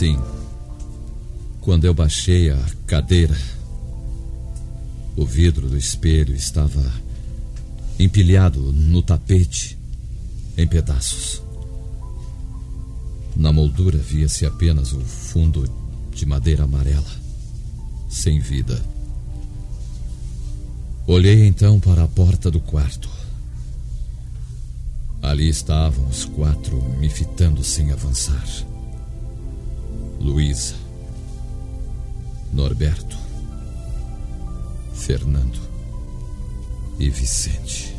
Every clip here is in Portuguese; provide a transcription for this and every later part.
Sim. Quando eu baixei a cadeira, o vidro do espelho estava empilhado no tapete, em pedaços. Na moldura via-se apenas o fundo de madeira amarela, sem vida. Olhei então para a porta do quarto. Ali estavam os quatro me fitando sem avançar. Luísa, Norberto, Fernando e Vicente.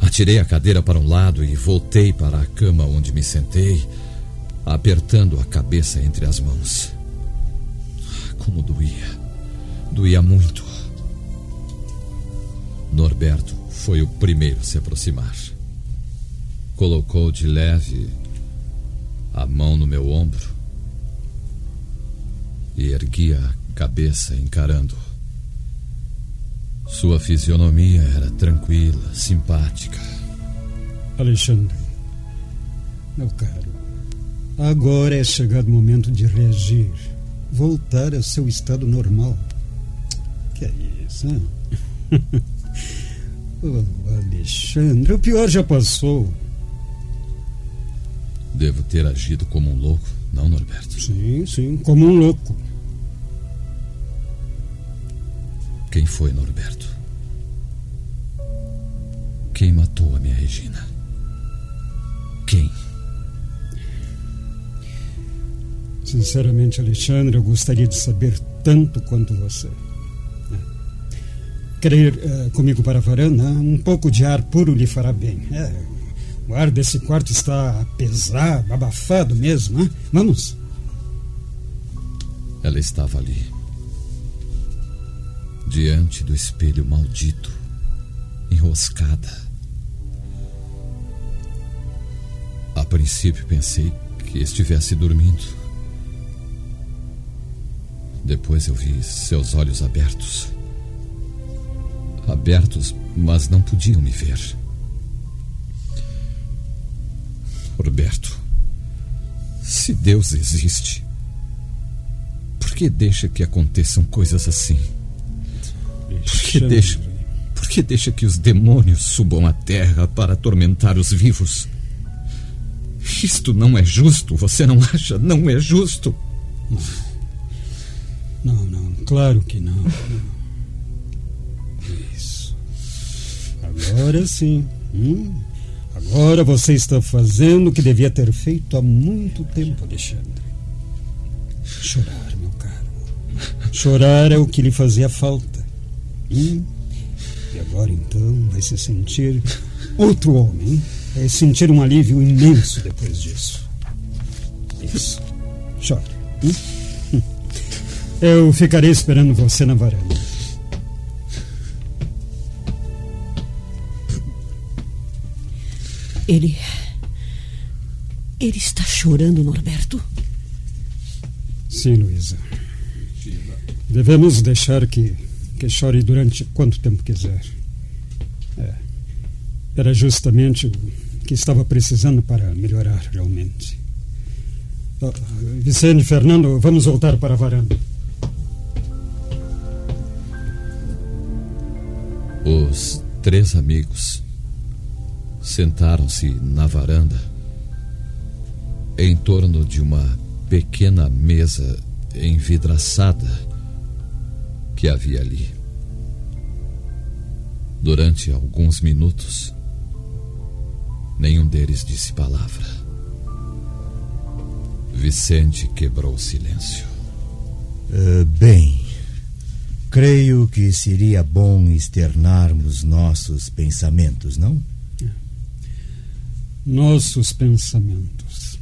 Atirei a cadeira para um lado e voltei para a cama onde me sentei, apertando a cabeça entre as mãos. Como doía. Doía muito. Norberto foi o primeiro a se aproximar. Colocou de leve a mão no meu ombro e ergui a cabeça encarando. Sua fisionomia era tranquila, simpática. Alexandre, meu caro, agora é chegado o momento de reagir, voltar ao seu estado normal. Que é isso, hein? oh, Alexandre, o pior já passou. Devo ter agido como um louco, não, Norberto? Sim, sim, como um louco. Quem foi, Norberto? Quem matou a minha Regina? Quem? Sinceramente, Alexandre, eu gostaria de saber tanto quanto você. Quer ir uh, comigo para a varanda? Um pouco de ar puro lhe fará bem. É, o ar desse quarto está pesado, abafado mesmo. Hein? Vamos. Ela estava ali, diante do espelho maldito, enroscada. A princípio pensei que estivesse dormindo. Depois eu vi seus olhos abertos. Abertos, mas não podiam me ver. Roberto, se Deus existe, por que deixa que aconteçam coisas assim? Por que deixa, por que deixa que os demônios subam à terra para atormentar os vivos? Isto não é justo, você não acha? Não é justo. Não, não, claro que não. Isso. Agora sim. Hum, agora você está fazendo o que devia ter feito há muito tempo, Alexandre. Chorar, meu caro. Chorar é o que lhe fazia falta. Hum? E agora então vai se sentir outro homem. Vai sentir um alívio imenso depois disso. Isso. Chore. Hum? Eu ficarei esperando você na varanda. Ele. Ele está chorando, Norberto? Sim, Luísa. Devemos deixar que, que chore durante quanto tempo quiser. É. Era justamente o que estava precisando para melhorar realmente. Oh, Vicente, Fernando, vamos voltar para a varanda. Os três amigos sentaram-se na varanda em torno de uma pequena mesa envidraçada que havia ali. Durante alguns minutos, nenhum deles disse palavra. Vicente quebrou o silêncio. Uh, bem, creio que seria bom externarmos nossos pensamentos, não? Nossos pensamentos.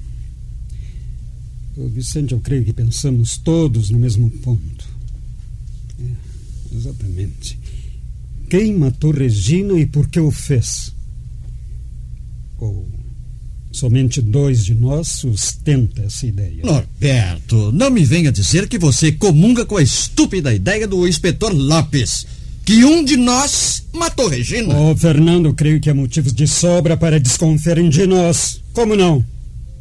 Vicente, eu creio que pensamos todos no mesmo ponto. É, exatamente. Quem matou Regina e por que o fez? Ou somente dois de nós sustenta essa ideia? Norberto, não me venha dizer que você comunga com a estúpida ideia do inspetor Lopes. Que um de nós matou Regina. Oh, Fernando, creio que há motivos de sobra para desconfiarem de nós. Como não?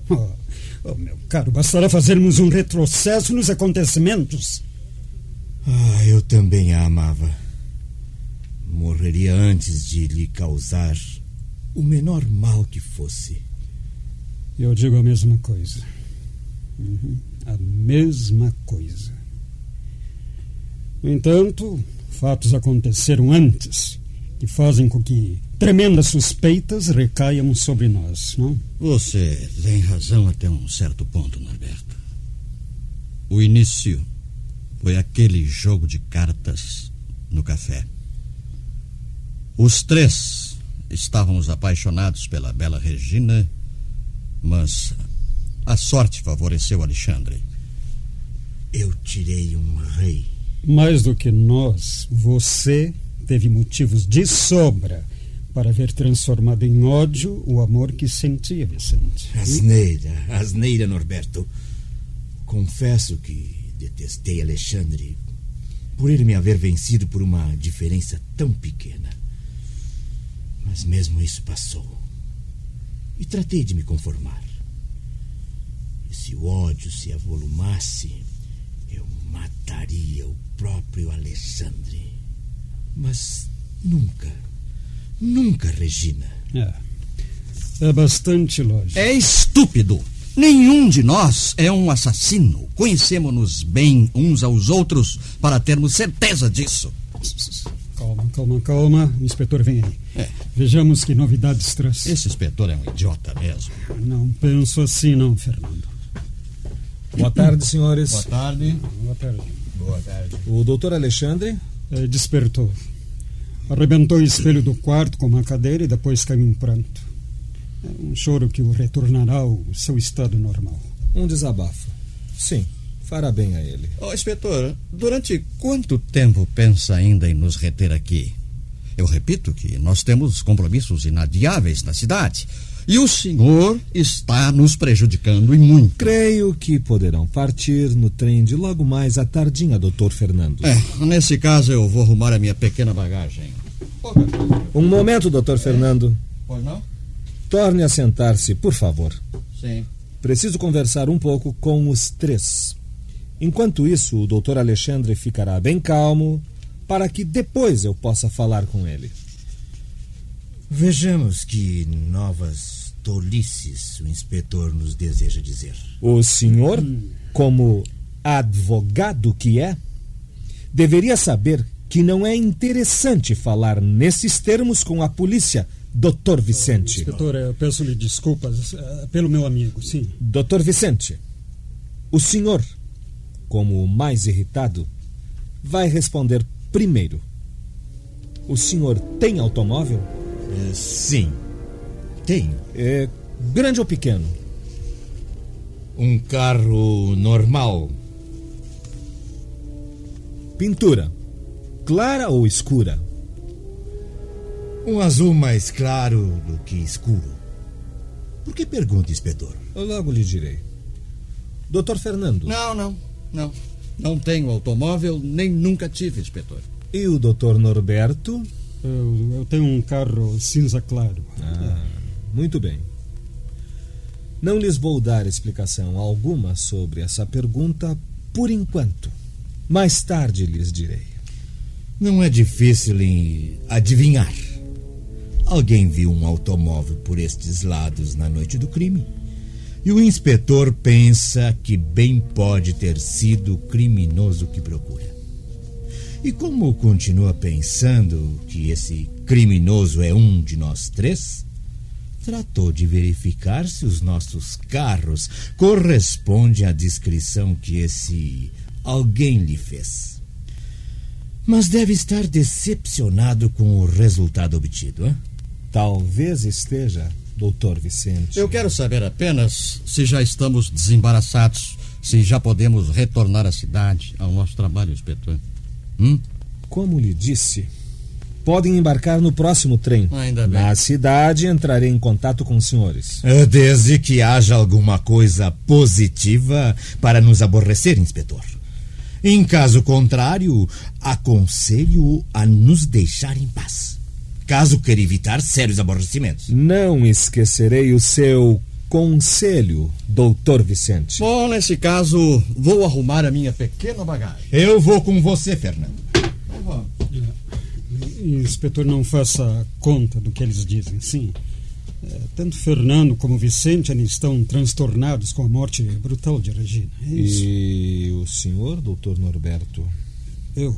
Oh, oh, meu caro, bastará fazermos um retrocesso nos acontecimentos. Ah, eu também a amava. Morreria antes de lhe causar o menor mal que fosse. Eu digo a mesma coisa. Uhum, a mesma coisa. No entanto, fatos aconteceram antes que fazem com que tremendas suspeitas recaiam sobre nós, não? Você tem razão até um certo ponto, Norberto. O início foi aquele jogo de cartas no café. Os três estávamos apaixonados pela bela Regina, mas a sorte favoreceu Alexandre. Eu tirei um rei. Mais do que nós, você teve motivos de sobra para ver transformado em ódio o amor que sentia, Vicente. Asneira, asneira, Norberto. Confesso que detestei Alexandre por ele me haver vencido por uma diferença tão pequena. Mas mesmo isso passou. E tratei de me conformar. E se o ódio se avolumasse, mataria o próprio Alexandre. Mas nunca, nunca, Regina. É. É bastante lógico. É estúpido. Nenhum de nós é um assassino. Conhecemos-nos bem uns aos outros para termos certeza disso. Calma, calma, calma. O inspetor vem aí. É. Vejamos que novidades traz. Esse inspetor é um idiota mesmo. Não penso assim, não, Fernando. Boa tarde, senhores. Boa tarde. Boa tarde. Boa tarde. O doutor Alexandre? É, despertou. Arrebentou o espelho do quarto com uma cadeira e depois caiu em pranto. É um choro que o retornará ao seu estado normal. Um desabafo. Sim, fará bem a ele. Ô, inspetor, durante quanto tempo pensa ainda em nos reter aqui? Eu repito que nós temos compromissos inadiáveis na cidade. E o senhor está nos prejudicando e muito. Creio que poderão partir no trem de logo mais à tardinha, doutor Fernando. É, nesse caso eu vou arrumar a minha pequena bagagem. Um momento, doutor Fernando. Pois não? Torne a sentar-se, por favor. Sim. Preciso conversar um pouco com os três. Enquanto isso, o doutor Alexandre ficará bem calmo para que depois eu possa falar com ele. Vejamos que novas tolices o inspetor nos deseja dizer. O senhor, como advogado que é, deveria saber que não é interessante falar nesses termos com a polícia, doutor Vicente. Inspetor, eu peço-lhe desculpas uh, pelo meu amigo, sim. Doutor Vicente, o senhor, como o mais irritado, vai responder primeiro. O senhor tem automóvel? É, sim, tenho. É grande ou pequeno? Um carro normal. Pintura. Clara ou escura? Um azul mais claro do que escuro. Por que pergunta, inspetor? Eu logo lhe direi. Doutor Fernando. Não, não, não. Não tenho automóvel, nem nunca tive, inspetor. E o doutor Norberto? Eu, eu tenho um carro cinza claro. Ah, muito bem. Não lhes vou dar explicação alguma sobre essa pergunta por enquanto. Mais tarde lhes direi. Não é difícil em adivinhar. Alguém viu um automóvel por estes lados na noite do crime. E o inspetor pensa que bem pode ter sido o criminoso que procura. E como continua pensando que esse criminoso é um de nós três, tratou de verificar se os nossos carros correspondem à descrição que esse alguém lhe fez. Mas deve estar decepcionado com o resultado obtido, hein? Talvez esteja, doutor Vicente. Eu quero saber apenas se já estamos desembaraçados, se já podemos retornar à cidade, ao nosso trabalho, inspetor. Hum? Como lhe disse, podem embarcar no próximo trem. Ainda bem. Na cidade, entrarei em contato com os senhores. É, Desde que haja alguma coisa positiva para nos aborrecer, inspetor. Em caso contrário, aconselho a nos deixar em paz. Caso queira evitar sérios aborrecimentos. Não esquecerei o seu conselho, doutor Vicente. Bom, nesse caso, vou arrumar a minha pequena bagagem. Eu vou com você, Fernando. Inspetor, não faça conta do que eles dizem, sim. É, tanto Fernando como Vicente estão transtornados com a morte brutal de Regina. É isso. E o senhor, doutor Norberto? Eu,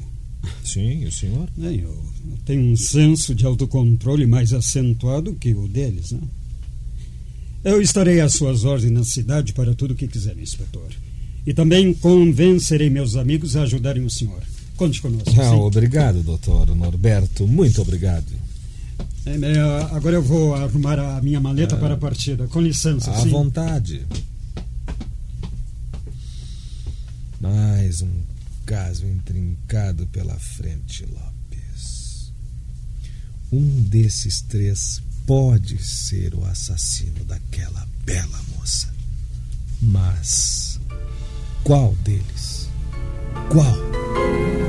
Sim, e o senhor? né, eu, eu tenho um senso de autocontrole mais acentuado que o deles, né? Eu estarei às suas ordens na cidade para tudo o que quiser, inspetor. E também convencerei meus amigos a ajudarem o senhor. Conte conosco. Ah, obrigado, doutor Norberto. Muito obrigado. É, é, agora eu vou arrumar a minha maleta para a partida. Com licença, À sim. vontade. Mais um caso intrincado pela frente, Lopes. Um desses três pode ser o assassino daquela bela moça. Mas qual deles? Qual?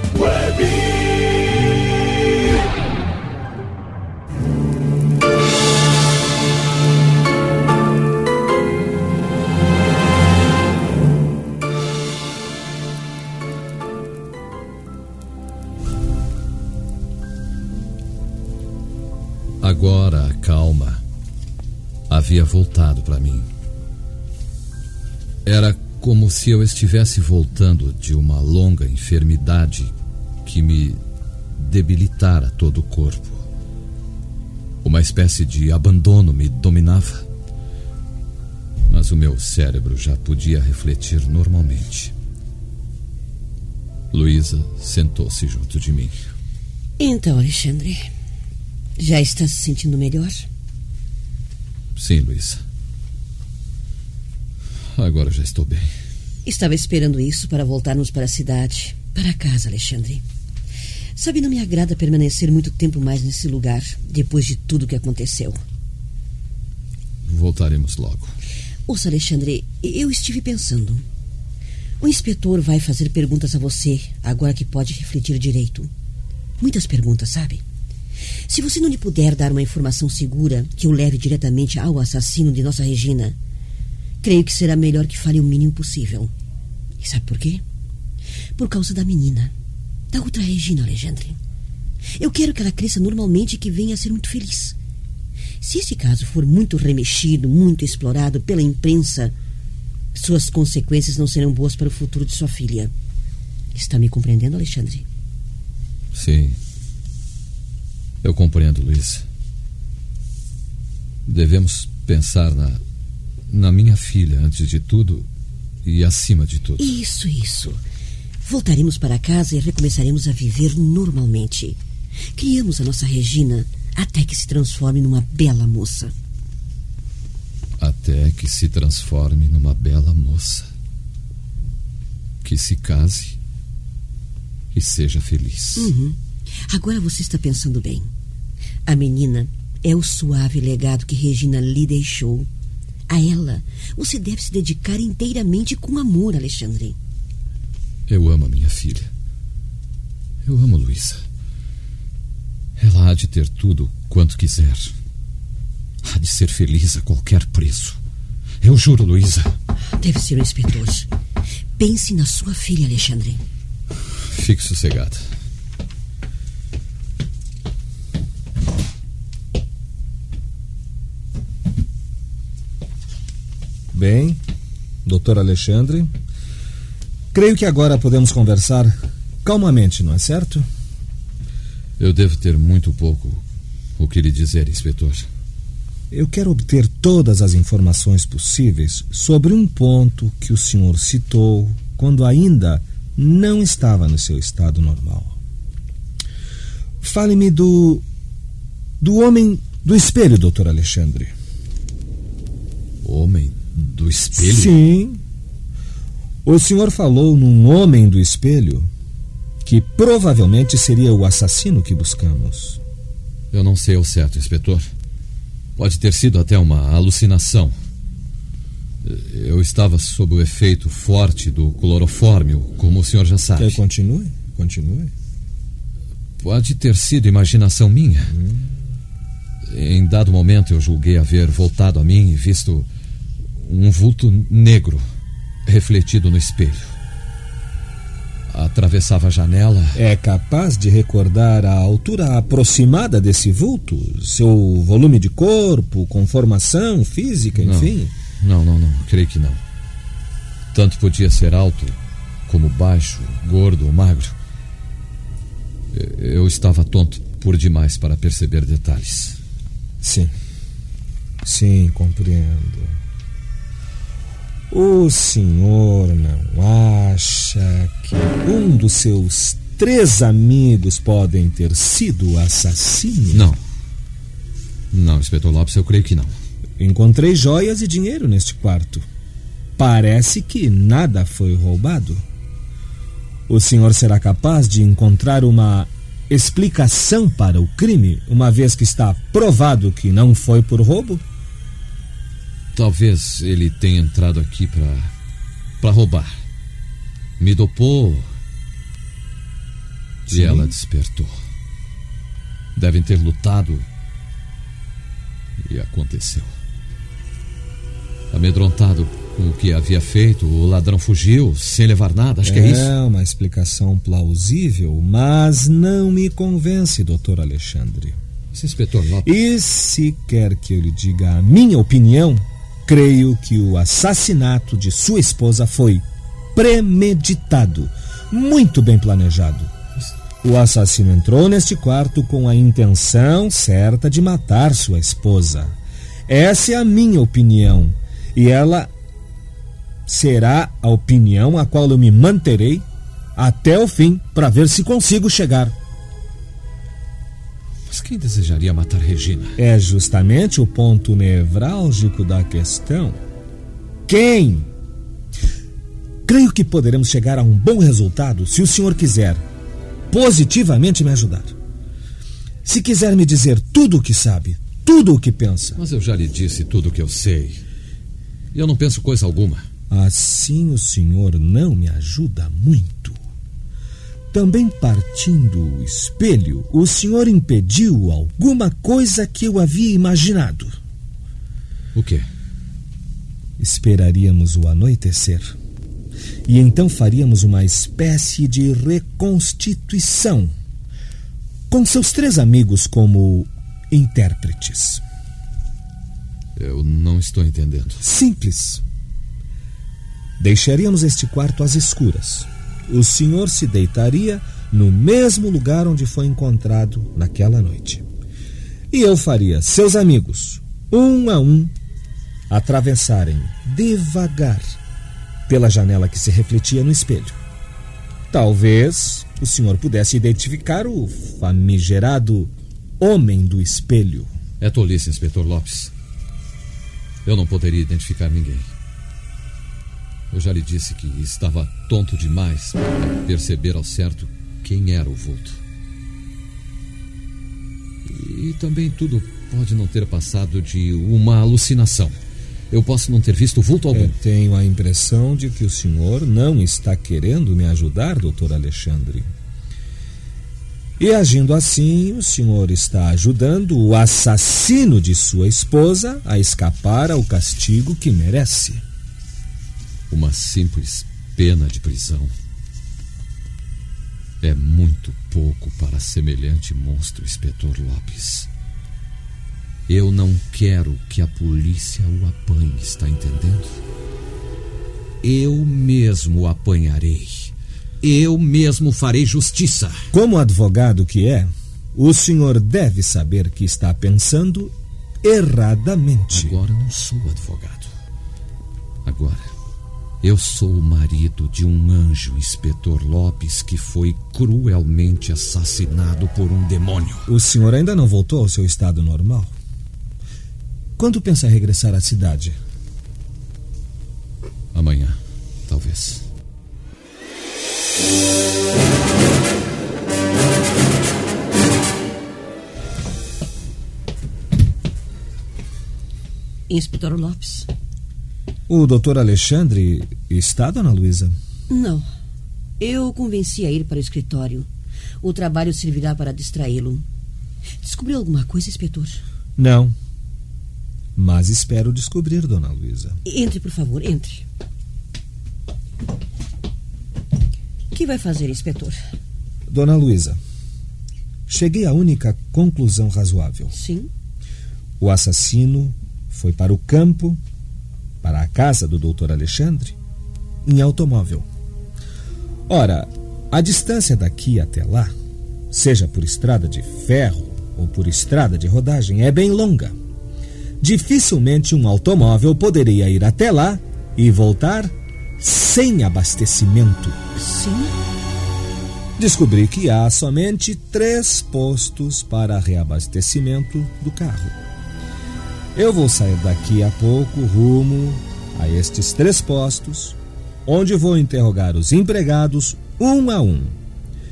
havia voltado para mim. Era como se eu estivesse voltando de uma longa enfermidade que me debilitara todo o corpo. Uma espécie de abandono me dominava. Mas o meu cérebro já podia refletir normalmente. Luísa sentou-se junto de mim. Então, Alexandre, já está se sentindo melhor? Sim, Luísa. Agora já estou bem. Estava esperando isso para voltarmos para a cidade, para casa, Alexandre. Sabe, não me agrada permanecer muito tempo mais nesse lugar, depois de tudo que aconteceu. Voltaremos logo. Ouça, Alexandre, eu estive pensando. O inspetor vai fazer perguntas a você, agora que pode refletir direito. Muitas perguntas, sabe? Se você não lhe puder dar uma informação segura que o leve diretamente ao assassino de nossa Regina, creio que será melhor que fale o mínimo possível. E sabe por quê? Por causa da menina. Da outra Regina, Alexandre. Eu quero que ela cresça normalmente e que venha a ser muito feliz. Se esse caso for muito remexido, muito explorado pela imprensa, suas consequências não serão boas para o futuro de sua filha. Está me compreendendo, Alexandre? Sim. Eu compreendo, Luiz. Devemos pensar na, na minha filha antes de tudo e acima de tudo. Isso, isso. Voltaremos para casa e recomeçaremos a viver normalmente. Criamos a nossa Regina até que se transforme numa bela moça. Até que se transforme numa bela moça. Que se case e seja feliz. Uhum. Agora você está pensando bem. A menina é o suave legado que Regina lhe deixou. A ela, você deve se dedicar inteiramente com amor, Alexandre. Eu amo a minha filha. Eu amo Luísa. Ela há de ter tudo quanto quiser. Há de ser feliz a qualquer preço. Eu juro, Luísa. Deve ser o inspetor. Pense na sua filha, Alexandre. Fique sossegada. Bem, doutor Alexandre, creio que agora podemos conversar calmamente, não é certo? Eu devo ter muito pouco o que lhe dizer, inspetor. Eu quero obter todas as informações possíveis sobre um ponto que o senhor citou quando ainda não estava no seu estado normal. Fale-me do. do homem do espelho, doutor Alexandre. Homem do espelho? Sim. O senhor falou num homem do espelho que provavelmente seria o assassino que buscamos. Eu não sei ao certo, inspetor. Pode ter sido até uma alucinação. Eu estava sob o efeito forte do clorofórmio, como o senhor já sabe. Quer continue? Continue. Pode ter sido imaginação minha. Hum. Em dado momento eu julguei haver voltado a mim e visto um vulto negro refletido no espelho. Atravessava a janela. É capaz de recordar a altura aproximada desse vulto? Seu volume de corpo, conformação física, enfim? Não, não, não, não. creio que não. Tanto podia ser alto como baixo, gordo ou magro. Eu estava tonto por demais para perceber detalhes. Sim. Sim, compreendo. O senhor não acha que um dos seus três amigos podem ter sido assassino? Não. Não, inspetor Lopes, eu creio que não. Encontrei joias e dinheiro neste quarto. Parece que nada foi roubado. O senhor será capaz de encontrar uma explicação para o crime, uma vez que está provado que não foi por roubo? Talvez ele tenha entrado aqui para para roubar. Me dopou Sim. e ela despertou. Devem ter lutado e aconteceu. Amedrontado com o que havia feito, o ladrão fugiu sem levar nada, acho é que é isso. É uma explicação plausível, mas não me convence, doutor Alexandre. Esse inspetor Lopes. E se quer que eu lhe diga a minha opinião, creio que o assassinato de sua esposa foi premeditado, muito bem planejado. O assassino entrou neste quarto com a intenção certa de matar sua esposa. Essa é a minha opinião, e ela será a opinião a qual eu me manterei até o fim para ver se consigo chegar. Mas quem desejaria matar Regina? É justamente o ponto nevrálgico da questão. Quem? Creio que poderemos chegar a um bom resultado se o senhor quiser positivamente me ajudar. Se quiser me dizer tudo o que sabe, tudo o que pensa. Mas eu já lhe disse tudo o que eu sei. E eu não penso coisa alguma. Assim o senhor não me ajuda muito. Também partindo o espelho, o senhor impediu alguma coisa que eu havia imaginado. O quê? Esperaríamos o anoitecer. E então faríamos uma espécie de reconstituição. Com seus três amigos como intérpretes. Eu não estou entendendo. Simples. Deixaríamos este quarto às escuras. O senhor se deitaria no mesmo lugar onde foi encontrado naquela noite. E eu faria seus amigos, um a um, atravessarem devagar pela janela que se refletia no espelho. Talvez o senhor pudesse identificar o famigerado homem do espelho. É tolice, inspetor Lopes. Eu não poderia identificar ninguém. Eu já lhe disse que estava tonto demais para perceber ao certo quem era o vulto. E também tudo pode não ter passado de uma alucinação. Eu posso não ter visto vulto algum. Eu tenho a impressão de que o senhor não está querendo me ajudar, doutor Alexandre. E agindo assim, o senhor está ajudando o assassino de sua esposa a escapar ao castigo que merece. Uma simples pena de prisão. É muito pouco para semelhante monstro, inspetor Lopes. Eu não quero que a polícia o apanhe, está entendendo? Eu mesmo o apanharei. Eu mesmo farei justiça. Como advogado que é, o senhor deve saber que está pensando erradamente. Agora não sou advogado. Agora eu sou o marido de um anjo, inspetor Lopes, que foi cruelmente assassinado por um demônio. O senhor ainda não voltou ao seu estado normal? Quando pensa regressar à cidade? Amanhã, talvez. Inspetor Lopes. O doutor Alexandre está, dona Luísa? Não. Eu o convenci a ir para o escritório. O trabalho servirá para distraí-lo. Descobriu alguma coisa, inspetor? Não. Mas espero descobrir, dona Luísa. Entre, por favor, entre. O que vai fazer, inspetor? Dona Luísa, cheguei à única conclusão razoável. Sim. O assassino foi para o campo para a casa do doutor Alexandre em automóvel. Ora, a distância daqui até lá, seja por estrada de ferro ou por estrada de rodagem, é bem longa. Dificilmente um automóvel poderia ir até lá e voltar sem abastecimento. Sim. Descobri que há somente três postos para reabastecimento do carro. Eu vou sair daqui a pouco rumo a estes três postos, onde vou interrogar os empregados um a um.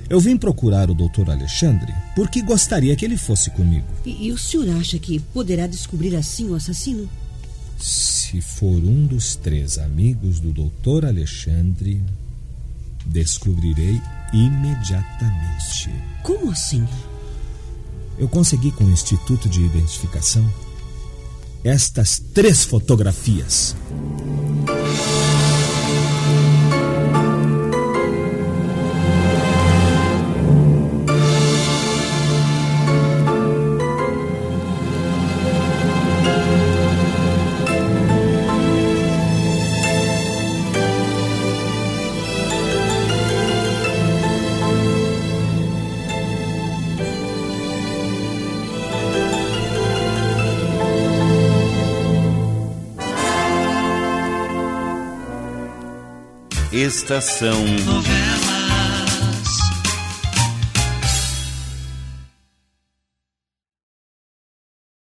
Eu vim procurar o doutor Alexandre porque gostaria que ele fosse comigo. E, e o senhor acha que poderá descobrir assim o assassino? Se for um dos três amigos do doutor Alexandre, descobrirei imediatamente. Como assim? Eu consegui com o Instituto de Identificação estas três fotografias. Estação Novela.